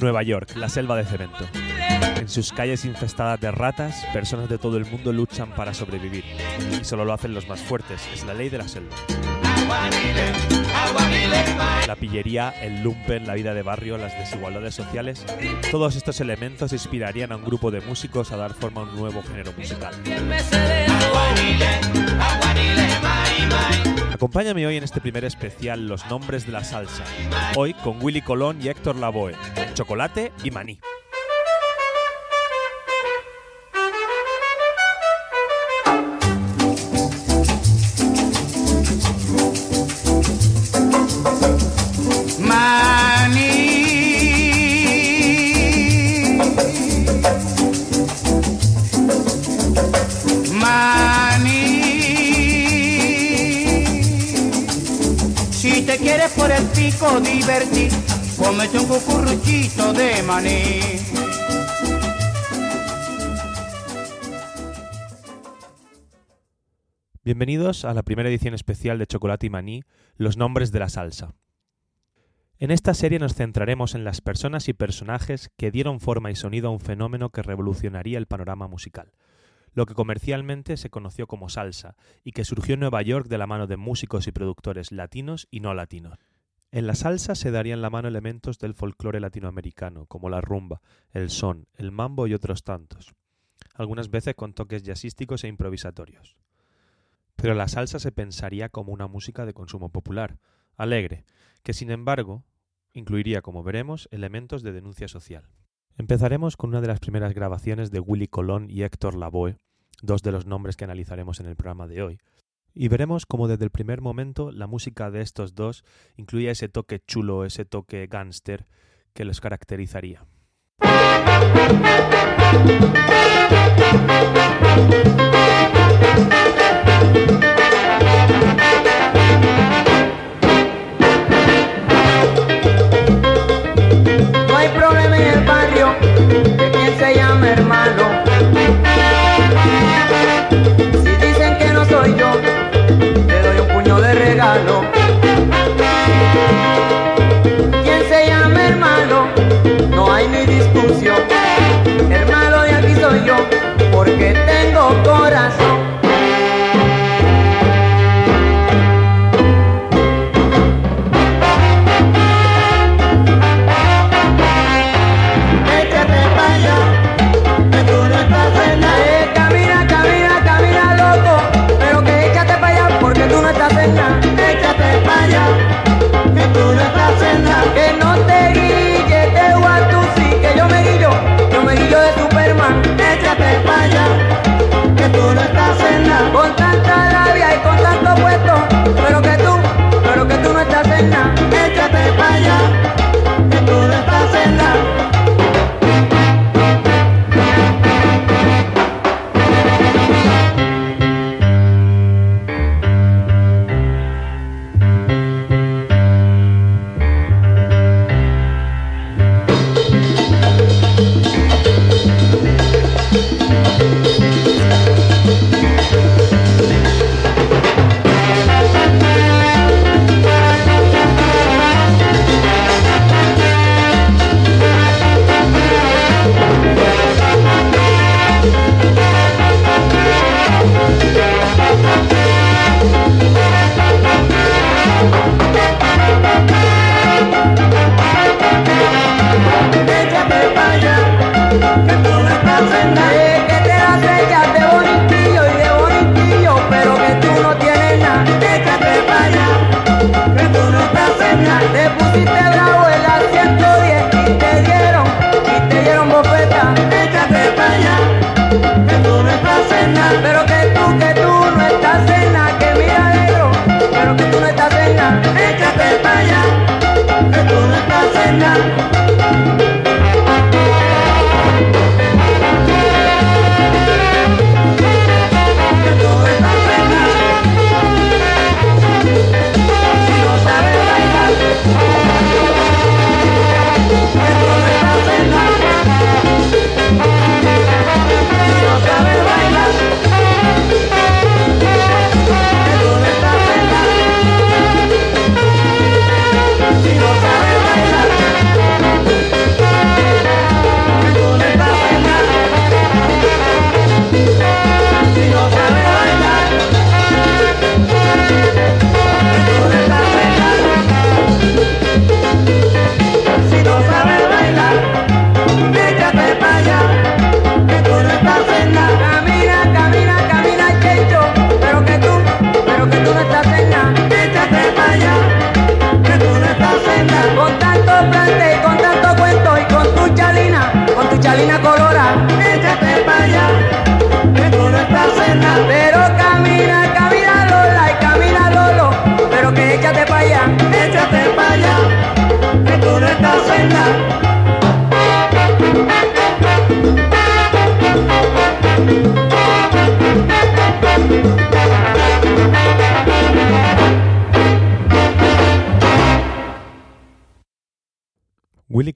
Nueva York, la selva de cemento. En sus calles infestadas de ratas, personas de todo el mundo luchan para sobrevivir. Y solo lo hacen los más fuertes, es la ley de la selva. La pillería, el lumpen, la vida de barrio, las desigualdades sociales, todos estos elementos inspirarían a un grupo de músicos a dar forma a un nuevo género musical. Acompáñame hoy en este primer especial Los nombres de la salsa. Hoy con Willy Colón y Héctor Lavoe, chocolate y maní. Bienvenidos a la primera edición especial de Chocolate y Maní, Los nombres de la salsa. En esta serie nos centraremos en las personas y personajes que dieron forma y sonido a un fenómeno que revolucionaría el panorama musical, lo que comercialmente se conoció como salsa y que surgió en Nueva York de la mano de músicos y productores latinos y no latinos. En la salsa se darían la mano elementos del folclore latinoamericano, como la rumba, el son, el mambo y otros tantos, algunas veces con toques jazzísticos e improvisatorios. Pero la salsa se pensaría como una música de consumo popular, alegre, que sin embargo incluiría, como veremos, elementos de denuncia social. Empezaremos con una de las primeras grabaciones de Willy Colón y Héctor Lavoe, dos de los nombres que analizaremos en el programa de hoy, y veremos cómo desde el primer momento la música de estos dos incluía ese toque chulo, ese toque gángster que los caracterizaría. No hay problema en el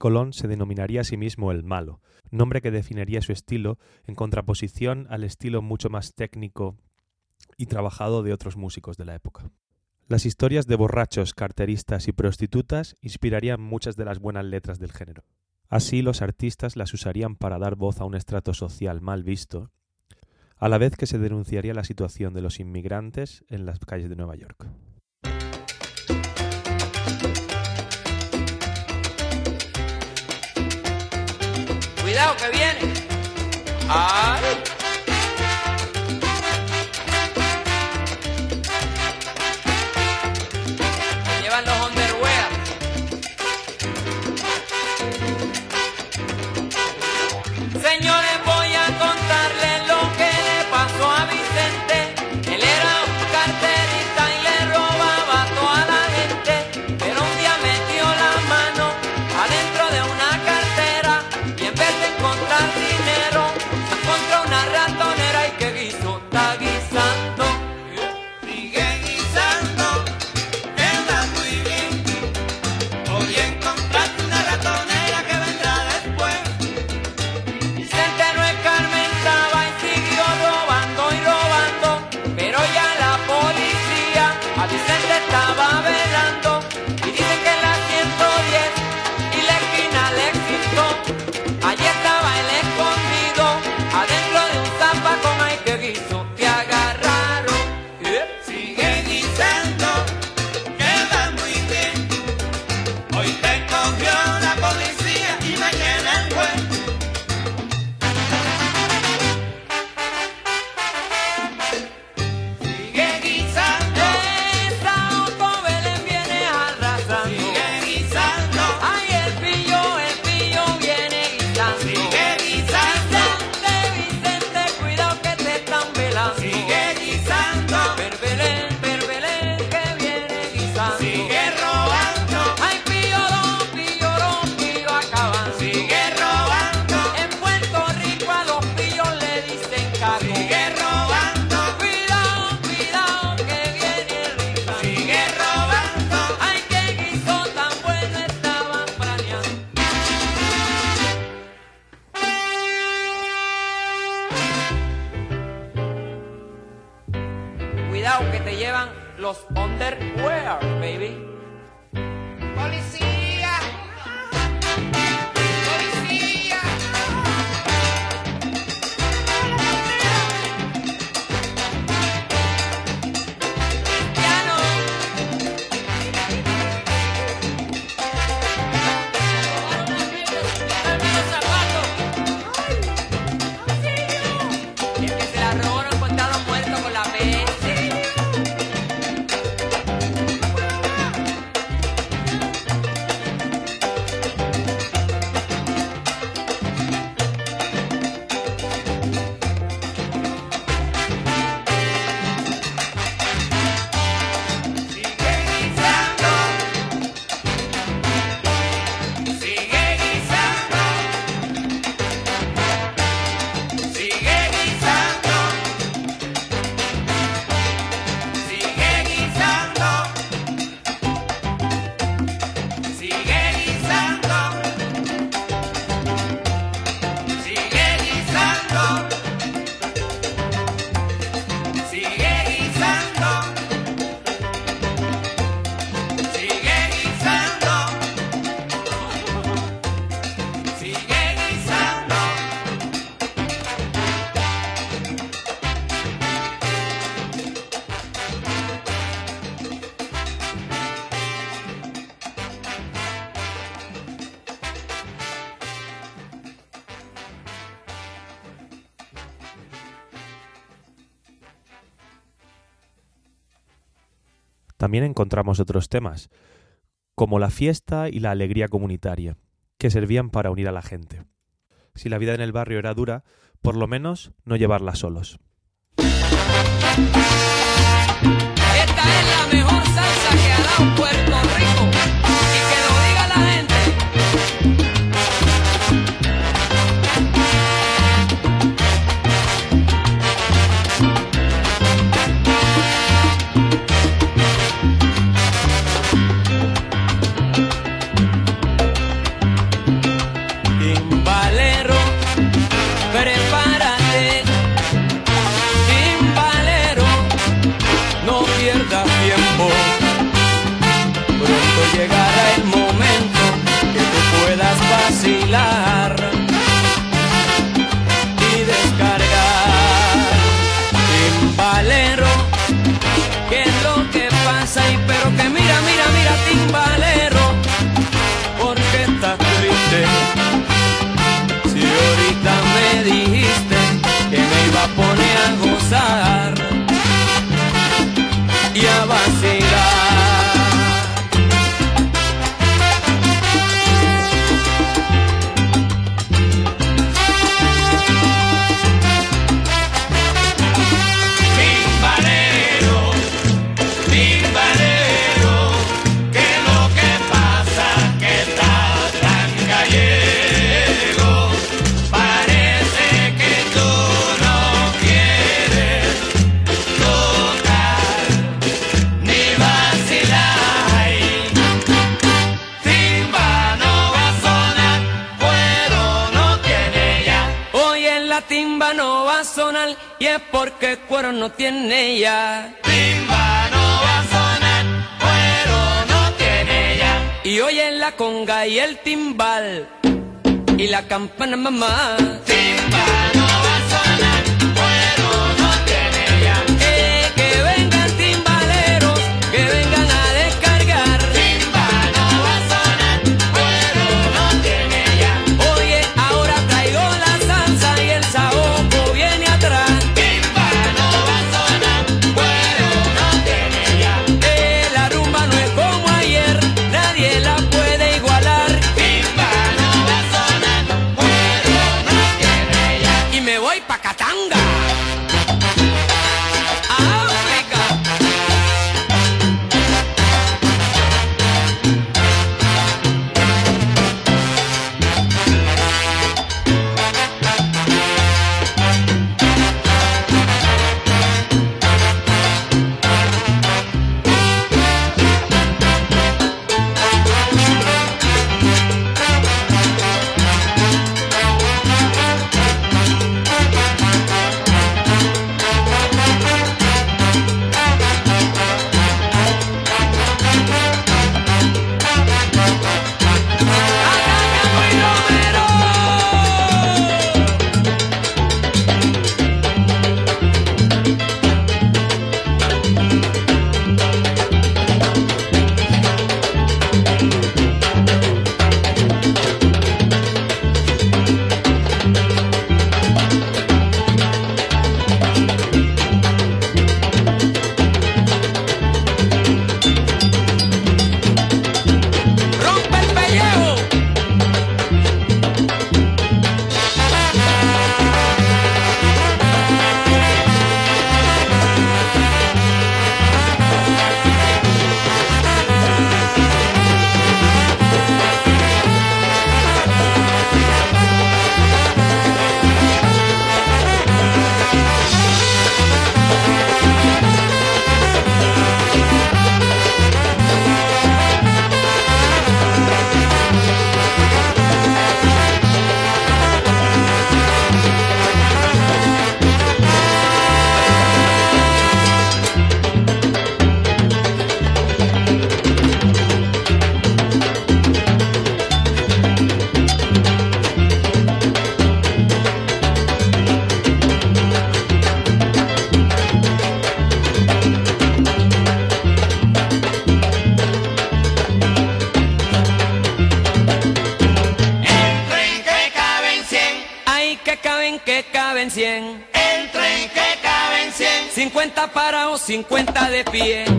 Colón se denominaría a sí mismo el malo, nombre que definiría su estilo en contraposición al estilo mucho más técnico y trabajado de otros músicos de la época. Las historias de borrachos, carteristas y prostitutas inspirarían muchas de las buenas letras del género. Así los artistas las usarían para dar voz a un estrato social mal visto, a la vez que se denunciaría la situación de los inmigrantes en las calles de Nueva York. Que viene. Ay. Underwear, baby. También encontramos otros temas, como la fiesta y la alegría comunitaria, que servían para unir a la gente. Si la vida en el barrio era dura, por lo menos no llevarla solos. Porque cuero no tiene ya. Timba no va a sonar, pero no tiene ya. Y hoy en la conga y el timbal y la campana mamá. 50 de pie. que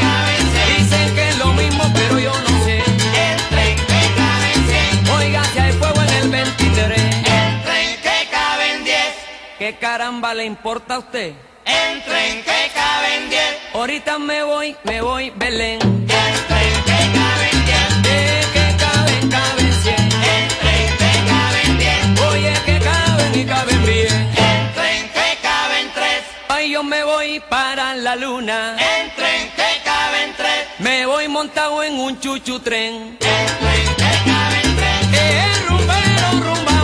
caben cien, Dicen que es lo mismo, pero yo no sé. que caben cien, Oiga, si hay fuego en el 23. entren que caben diez, ¿Qué caramba le importa a usted? entren que caben diez, Ahorita me voy, me voy, Belén. entren que caben diez, Eh, que caben, caben cien. entren que caben diez, Oye, que caben y caben bien. Yo me voy para la luna. entren que caben tres, Me voy montado en un chuchu tren. entren que caben tres, Eh, rumbero, rumba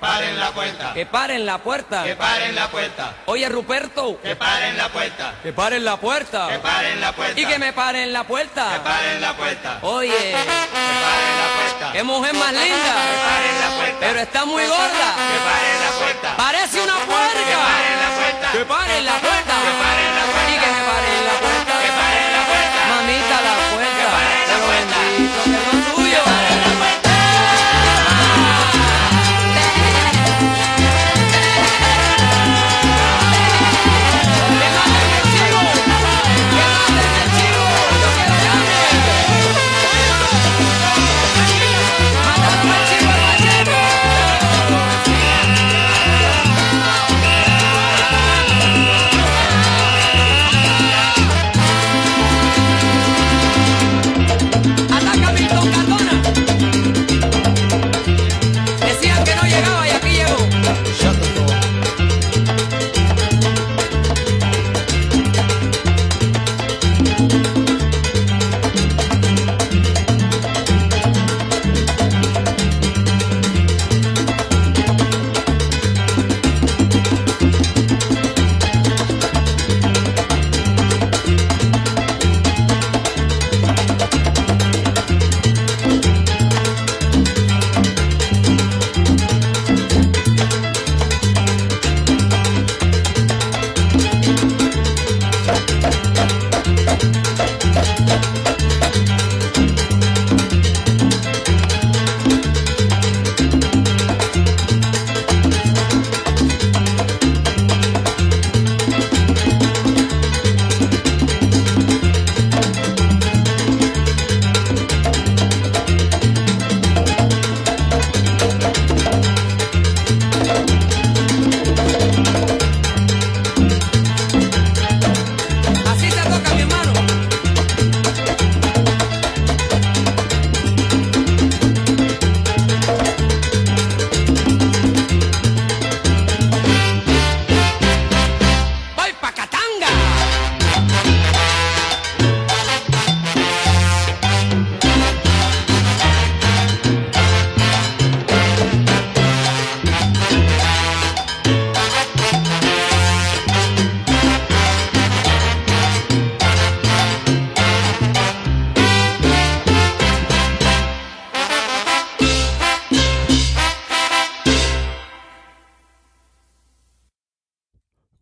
paren la cuenta. Que paren la puerta. que paren la puerta, Oye, Ruperto. que paren la puerta, Que paren la puerta. que paren la puerta, Y que me paren la que puerta. paren la puerta, Oye, que paren la puerta, qué mujer más que linda. paren la puerta, Pero está muy gorda. que paren la puerta, Parece una que paren la puerta, Que paren la puerta. Que paren la puerta. Y que me paren la puerta. que paren la puerta, Mamita la puerta.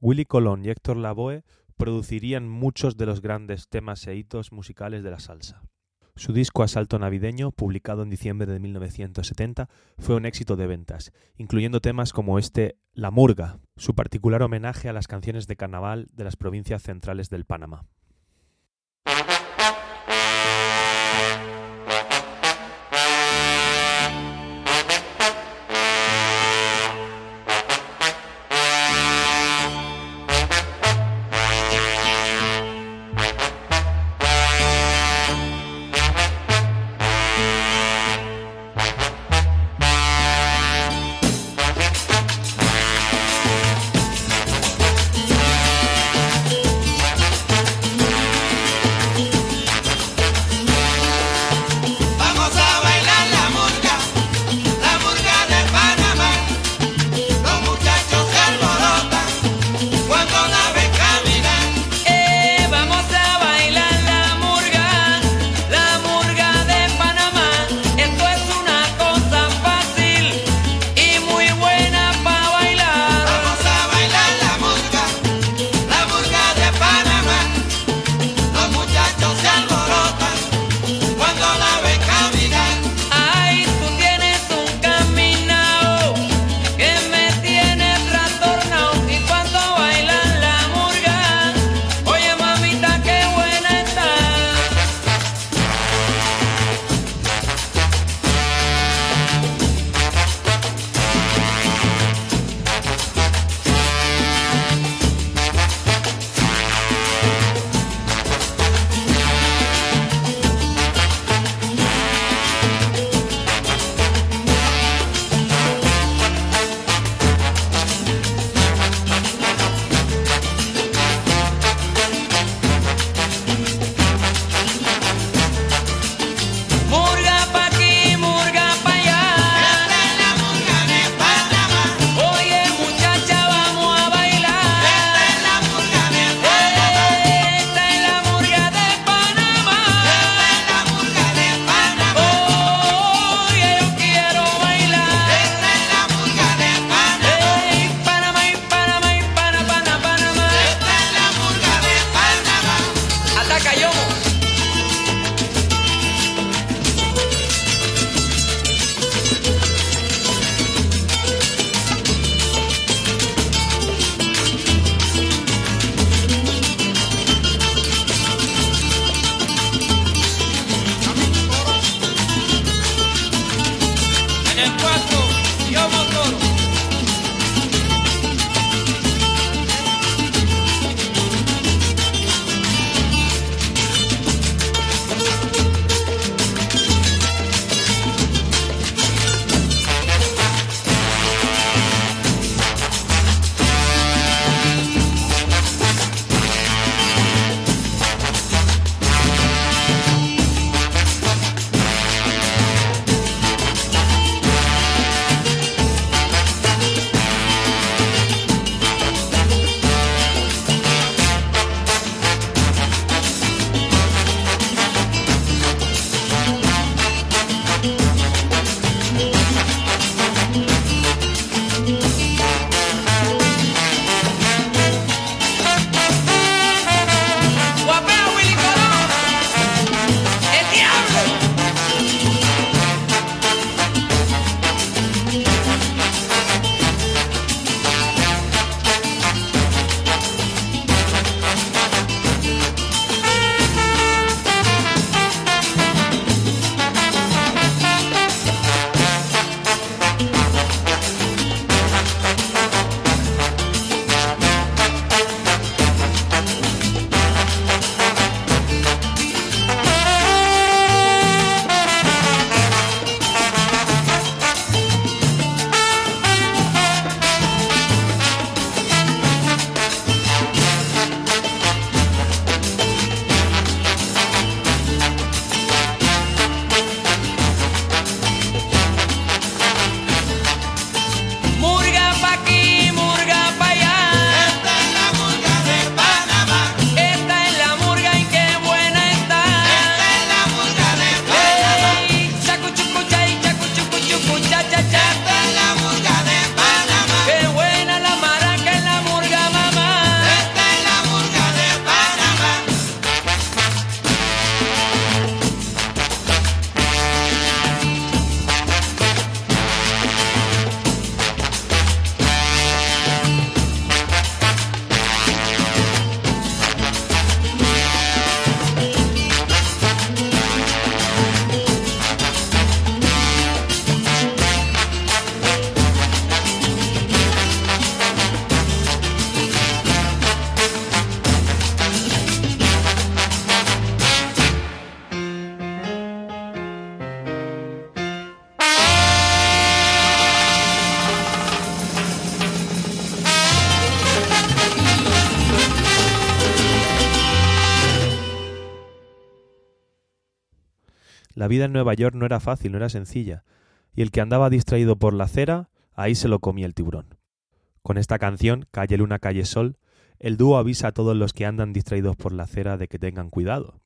Willy Colón y Héctor Lavoe producirían muchos de los grandes temas e hitos musicales de la salsa. Su disco Asalto Navideño, publicado en diciembre de 1970, fue un éxito de ventas, incluyendo temas como este La Murga, su particular homenaje a las canciones de carnaval de las provincias centrales del Panamá. La vida en Nueva York no era fácil, no era sencilla, y el que andaba distraído por la acera, ahí se lo comía el tiburón. Con esta canción, Calle Luna, Calle Sol, el dúo avisa a todos los que andan distraídos por la acera de que tengan cuidado.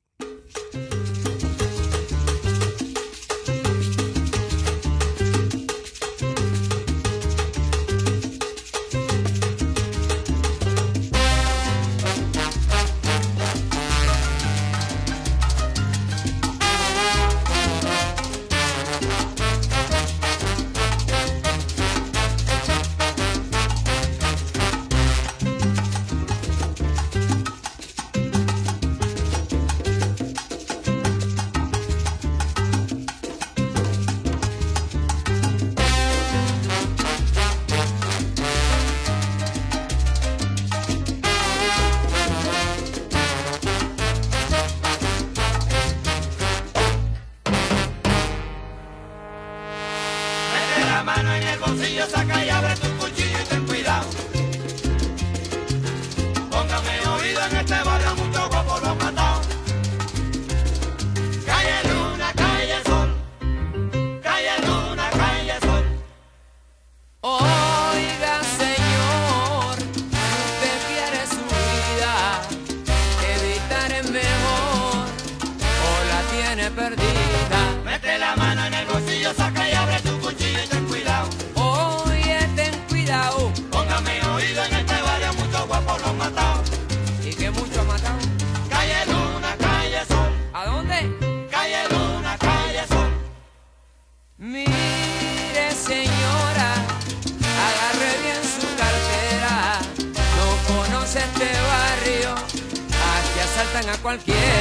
cualquiera.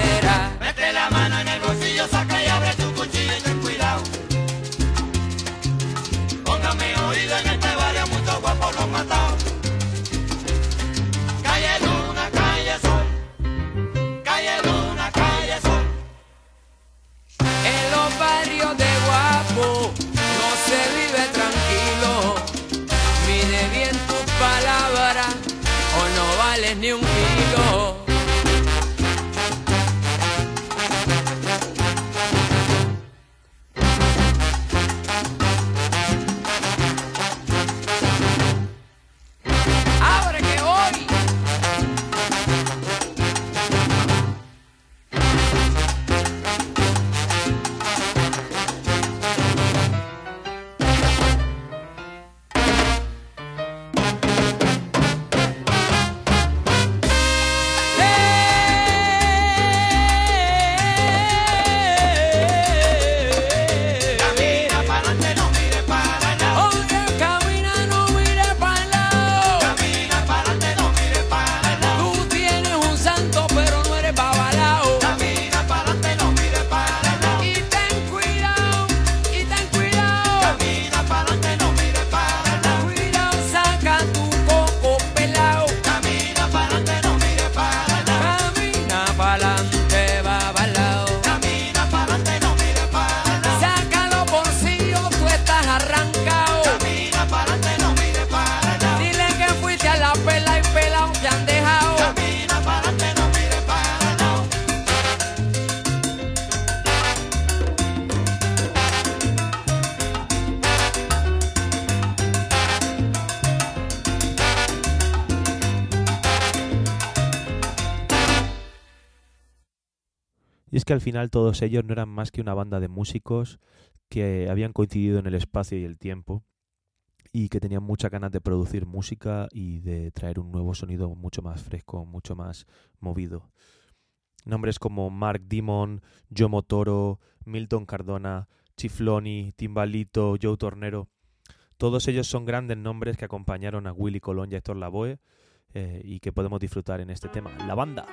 que al final todos ellos no eran más que una banda de músicos que habían coincidido en el espacio y el tiempo y que tenían muchas ganas de producir música y de traer un nuevo sonido mucho más fresco, mucho más movido. Nombres como Mark Dimon, Joe Motoro, Milton Cardona, Chifloni, Timbalito, Joe Tornero. Todos ellos son grandes nombres que acompañaron a Willy Colón y a Héctor Lavoe eh, y que podemos disfrutar en este tema. La banda.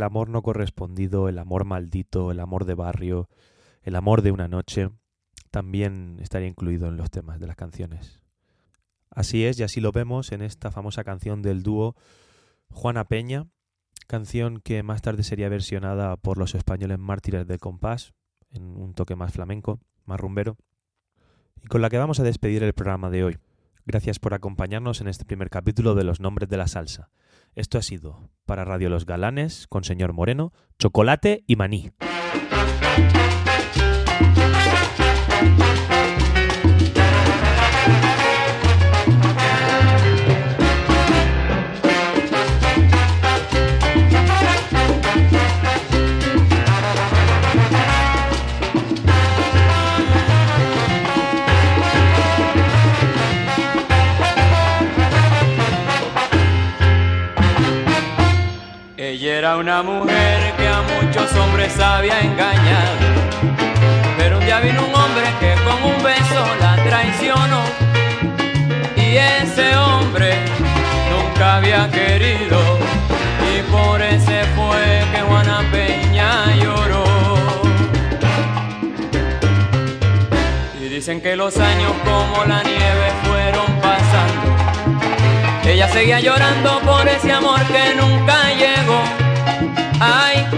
El amor no correspondido, el amor maldito, el amor de barrio, el amor de una noche, también estaría incluido en los temas de las canciones. Así es, y así lo vemos en esta famosa canción del dúo Juana Peña, canción que más tarde sería versionada por los españoles mártires del compás, en un toque más flamenco, más rumbero, y con la que vamos a despedir el programa de hoy. Gracias por acompañarnos en este primer capítulo de Los Nombres de la Salsa. Esto ha sido para Radio Los Galanes, con señor Moreno, chocolate y maní. Una mujer que a muchos hombres había engañado. Pero un día vino un hombre que con un beso la traicionó. Y ese hombre nunca había querido. Y por ese fue que Juana Peña lloró. Y dicen que los años como la nieve fueron pasando. Ella seguía llorando por ese amor que nunca llegó. Ay, Juana